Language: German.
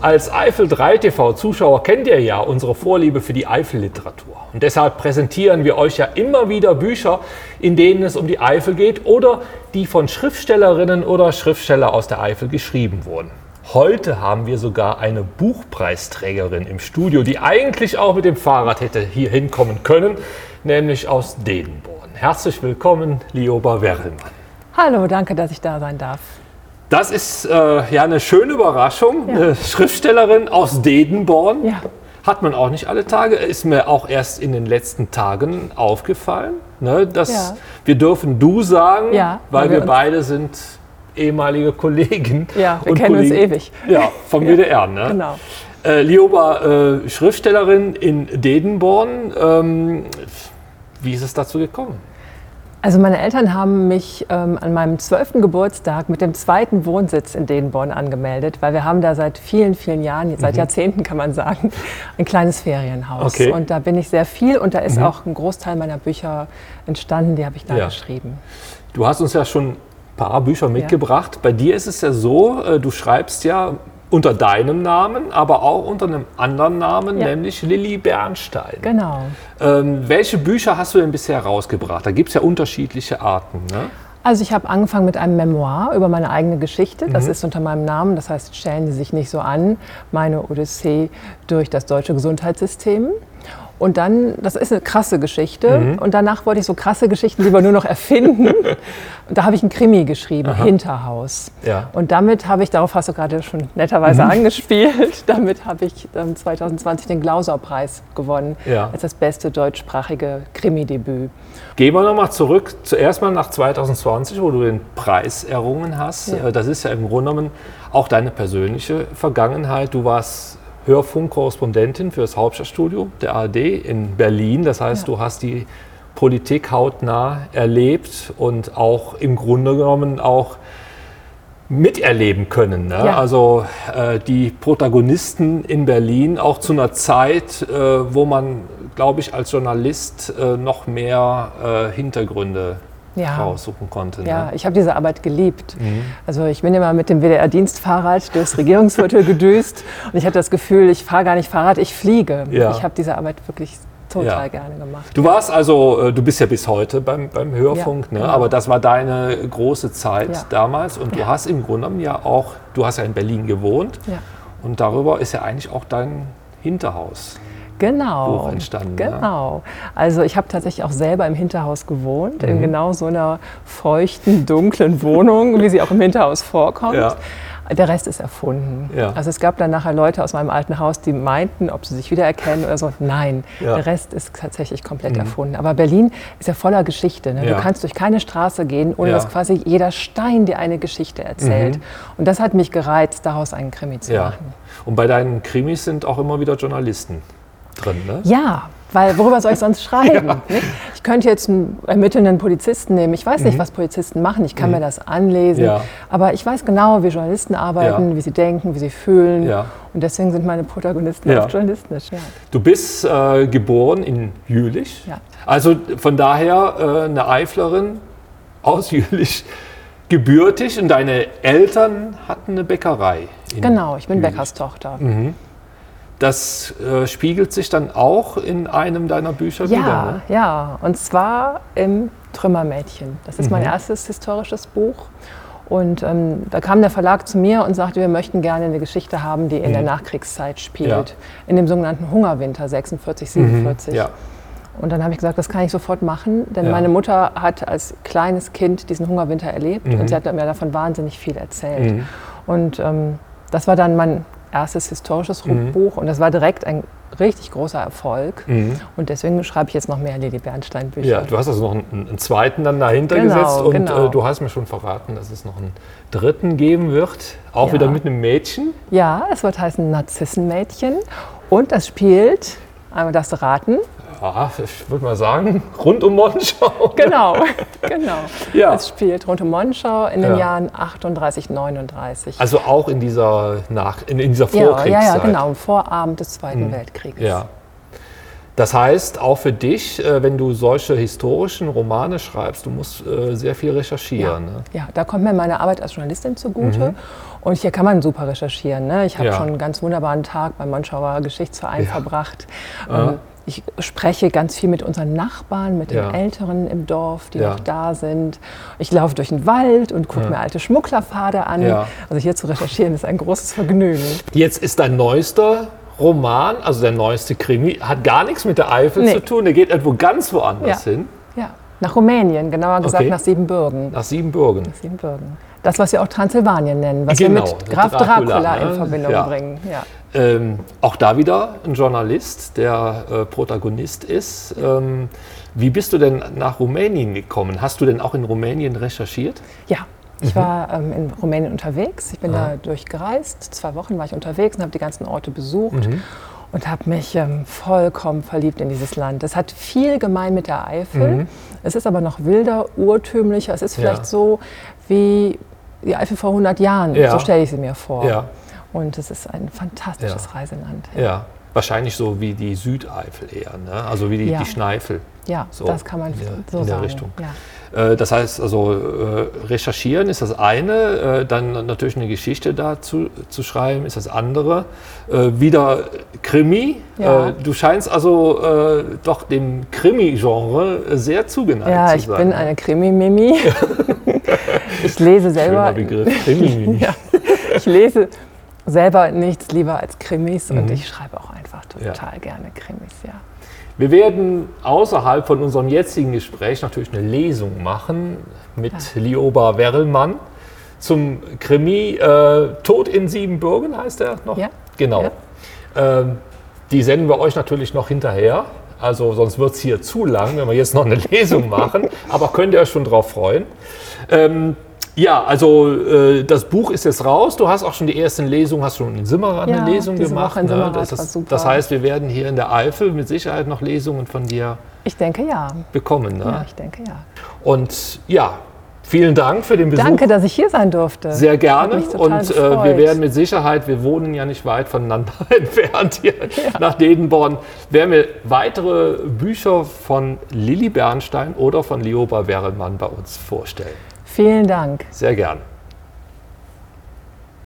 Als Eifel 3 TV-Zuschauer kennt ihr ja unsere Vorliebe für die Eifel-Literatur. Und deshalb präsentieren wir euch ja immer wieder Bücher, in denen es um die Eifel geht oder die von Schriftstellerinnen oder Schriftsteller aus der Eifel geschrieben wurden. Heute haben wir sogar eine Buchpreisträgerin im Studio, die eigentlich auch mit dem Fahrrad hätte hier hinkommen können, nämlich aus Dedenborn. Herzlich willkommen, Lioba Werlmann. Hallo, danke, dass ich da sein darf. Das ist äh, ja eine schöne Überraschung. Ja. Eine Schriftstellerin aus Dedenborn. Ja. Hat man auch nicht alle Tage. Ist mir auch erst in den letzten Tagen aufgefallen. Ne, dass Ja. Wir dürfen du sagen, Ja, weil wir wir uns- beide sind ehemalige Kollegen. Ja, wir kennen uns Kollegen. ewig. Ja, vom WDR. Ne? Genau. Äh, Lioba, äh, Schriftstellerin in Dedenborn. Ähm, wie ist es dazu gekommen? Also meine Eltern haben mich ähm, an meinem zwölften Geburtstag mit dem zweiten Wohnsitz in Dedenborn angemeldet, weil wir haben da seit vielen, vielen Jahren, seit Jahrzehnten kann man sagen, ein kleines Ferienhaus. Okay. Und da bin ich sehr viel und da ist auch ein Großteil meiner Bücher entstanden, die habe ich da Ja. geschrieben. Du hast uns ja schon ein paar Bücher mitgebracht. Bei dir ist es ja so, äh, du schreibst ja unter deinem Namen, aber auch unter einem anderen Namen, Ja. nämlich Lilly Bernstein. Genau. Ähm, welche Bücher hast du denn bisher rausgebracht? Da gibt es ja unterschiedliche Arten. Ne? Also ich habe angefangen mit einem Memoir über meine eigene Geschichte. Das Mhm. ist unter meinem Namen. Das heißt, stellen Sie sich nicht so an. Meine Odyssee durch das deutsche Gesundheitssystem. Und dann, das ist eine krasse Geschichte. Mhm. Und danach wollte ich so krasse Geschichten lieber nur noch erfinden. Und da habe ich ein Krimi geschrieben, Hinterhaus. Ja. Und damit habe ich, darauf hast du gerade schon netterweise Mhm. angespielt, damit habe ich ähm, 2020 den Glausau-Preis gewonnen Ja. als das beste deutschsprachige Krimi-Debüt. Gehen wir nochmal zurück, zuerst mal nach 2020, wo du den Preis errungen hast. Ja. Äh, Das ist ja im Grunde genommen auch deine persönliche Vergangenheit. Du warst Hörfunkkorrespondentin für das Hauptstadtstudio der ARD in Berlin. Das heißt, Ja. du hast die Politik hautnah erlebt und auch im Grunde genommen auch miterleben können. Ne? Ja. Also äh, die Protagonisten in Berlin auch zu einer Zeit, äh, wo man, glaube ich, als Journalist äh, noch mehr äh, Hintergründe Ja. raussuchen konnte. Ja, Ne? ich habe diese Arbeit geliebt. Mhm. Also ich bin immer mit dem WDR-Dienstfahrrad durchs Regierungsviertel gedüst und ich hatte das Gefühl, ich fahre gar nicht Fahrrad, ich fliege. Ja. Ich habe diese Arbeit wirklich total Ja. gerne gemacht. Du warst also, äh, du bist ja bis heute beim, beim Hörfunk, Ja, ne? genau. aber das war deine große Zeit Ja. damals und du hast im Grunde genommen ja auch, du hast ja in Berlin gewohnt Ja. und darüber ist ja eigentlich auch dein Hinterhaus. Genau. Buch entstanden? Genau. Also ich habe tatsächlich auch selber im Hinterhaus gewohnt, Mhm. in genau so einer feuchten, dunklen Wohnung, wie sie auch im Hinterhaus vorkommt. Ja. Der Rest ist erfunden. Ja. Also es gab dann nachher Leute aus meinem alten Haus, die meinten, ob sie sich wiedererkennen oder so. Nein, Ja. Mhm. der Rest ist tatsächlich komplett erfunden. Aber Berlin ist ja voller Geschichte. Ne? Ja. Du kannst durch keine Straße gehen, ohne Ja. Mhm. dass quasi jeder Stein dir eine Geschichte erzählt. Und das hat mich gereizt, daraus einen Krimi zu Ja. machen. Und bei deinen Krimis sind auch immer wieder Journalisten drin, ne? Ja, weil worüber soll ich sonst schreiben? nicht? Ich könnte jetzt einen ermittelnden Polizisten nehmen. Ich weiß nicht, was Polizisten machen. Ich kann mir das anlesen. Mhm. Ja. Aber ich weiß genau, wie Journalisten arbeiten, Ja. wie sie denken, wie sie fühlen. Ja. Und deswegen sind meine Protagonisten Ja. oft journalistisch. Ja. Du bist äh, geboren in Jülich. Ja. Also von daher äh, eine Eiflerin aus Jülich gebürtig und deine Eltern hatten eine Bäckerei. Genau, ich bin Jülich. Bäckerstochter. Mhm. Das äh, spiegelt sich dann auch in einem deiner Bücher Ja, wieder. Ne? ja. Und zwar im Trümmermädchen. Das ist mein Mhm. erstes historisches Buch. Und ähm, da kam der Verlag zu mir und sagte, wir möchten gerne eine Geschichte haben, die in der Nachkriegszeit spielt. Mhm. Ja. In dem sogenannten Hungerwinter 46, 47. Mhm. Ja. Und dann habe ich gesagt, das kann ich sofort machen, denn Ja. meine Mutter hat als kleines Kind diesen Hungerwinter erlebt und sie hat mir davon wahnsinnig viel erzählt. Mhm. Und ähm, das war dann mein erstes historisches Mhm. Buch und das war direkt ein richtig großer Erfolg. Mhm. Und deswegen schreibe ich jetzt noch mehr Lili Bernstein Bücher. Ja, du hast also noch einen, einen zweiten dann dahinter Genau, gesetzt und genau. äh, du hast mir schon verraten, dass es noch einen dritten geben wird, auch Ja. wieder mit einem Mädchen. Ja, es wird heißen Narzissenmädchen und das spielt, einmal du raten, Ja, ich würde mal sagen, rund um Monschau. genau, genau. Ja. Es spielt rund um Monschau in den Ja. Jahren 38, 39. Also auch in dieser, Nach in, in dieser ja, Vorkriegszeit. ja, ja, genau, im Vorabend des Zweiten Weltkrieges. Ja. Das heißt, auch für dich, äh, wenn du solche historischen Romane schreibst, du musst äh, sehr viel recherchieren. Ja, ne? ja da kommt mir meine Arbeit als Journalistin zugute. Mhm. Und hier kann man super recherchieren. Ne? Ich habe ja. schon einen ganz wunderbaren Tag beim Monschauer Geschichtsverein ja. verbracht. Ähm, ich spreche ganz viel mit unseren Nachbarn, mit den ja. Älteren im Dorf, die ja. noch da sind. Ich laufe durch den Wald und gucke ja. mir alte Schmugglerpfade an. Also hier zu recherchieren ist ein großes Vergnügen. Jetzt ist dein neuester Roman, also der neueste Krimi, hat gar nichts mit der Eifel nee. zu tun. Der geht irgendwo ganz woanders hin. Ja, nach Rumänien, genauer gesagt okay. nach Siebenbürgen. Nach Siebenbürgen. Nach Siebenbürgen. Das, was wir auch Transsilvanien nennen, was genau, wir mit Graf Dracula, Dracula ne? in Verbindung bringen. Ja. Ähm, auch da wieder ein Journalist, der äh, Protagonist ist. Ähm, wie bist du denn nach Rumänien gekommen? Hast du denn auch in Rumänien recherchiert? Ja, ich mhm. war ähm, in Rumänien unterwegs. Ich bin Aha. da durchgereist. Zwei Wochen war ich unterwegs und habe die ganzen Orte besucht. Mhm. Und habe mich ähm, vollkommen verliebt in dieses Land. Es hat viel gemein mit der Eifel. Mhm. Es ist aber noch wilder, urtümlicher. Es ist vielleicht ja. so wie die Eifel vor 100 Jahren. Ja. So stelle ich sie mir vor. Ja. Und es ist ein fantastisches Reiseland. Ja. wahrscheinlich so wie die Südeifel eher, ne? also wie die, die Schneifel. Ja, so das kann man der, so in der sagen. Richtung. Ja. Äh, das heißt also, äh, recherchieren ist das eine, äh, dann natürlich eine Geschichte dazu zu schreiben ist das andere. Wieder Krimi. Ja. Du scheinst also doch dem Krimi-Genre sehr zugeneigt ja, zu sein. Ja, ich bin eine Krimi-Mimi. ich lese selber. Begriff, Krimi-Mimi. ja, ich lese selber nichts lieber als Krimis mhm. und ich schreibe auch einfach total gerne Krimis, ja. Wir werden außerhalb von unserem jetzigen Gespräch natürlich eine Lesung machen mit ja. Lioba Werlmann zum Krimi äh, Tod in Siebenbürgen, heißt er noch? Ja. Genau. Ja. Ähm, die senden wir euch natürlich noch hinterher. Also sonst wird es hier zu lang, wenn wir jetzt noch eine Lesung machen. Aber könnt ihr euch schon drauf freuen. Ähm, ja, also äh, das Buch ist jetzt raus. Du hast auch schon die ersten Lesungen, hast schon in Simmeran ja, eine Lesung gemacht. Woche in ne? das, ist, das, heißt, wir werden hier in der Eifel mit Sicherheit noch Lesungen von dir ich denke, ja. bekommen. Ne? Ja, ich denke ja. Und ja, vielen Dank für den Besuch. Danke, dass ich hier sein durfte. Sehr gerne. Und äh, wir werden mit Sicherheit, wir wohnen ja nicht weit voneinander entfernt hier ja. nach Dedenborn, werden wir weitere Bücher von Lilly Bernstein oder von Lioba Werelmann bei uns vorstellen. Vielen Dank. Sehr gern.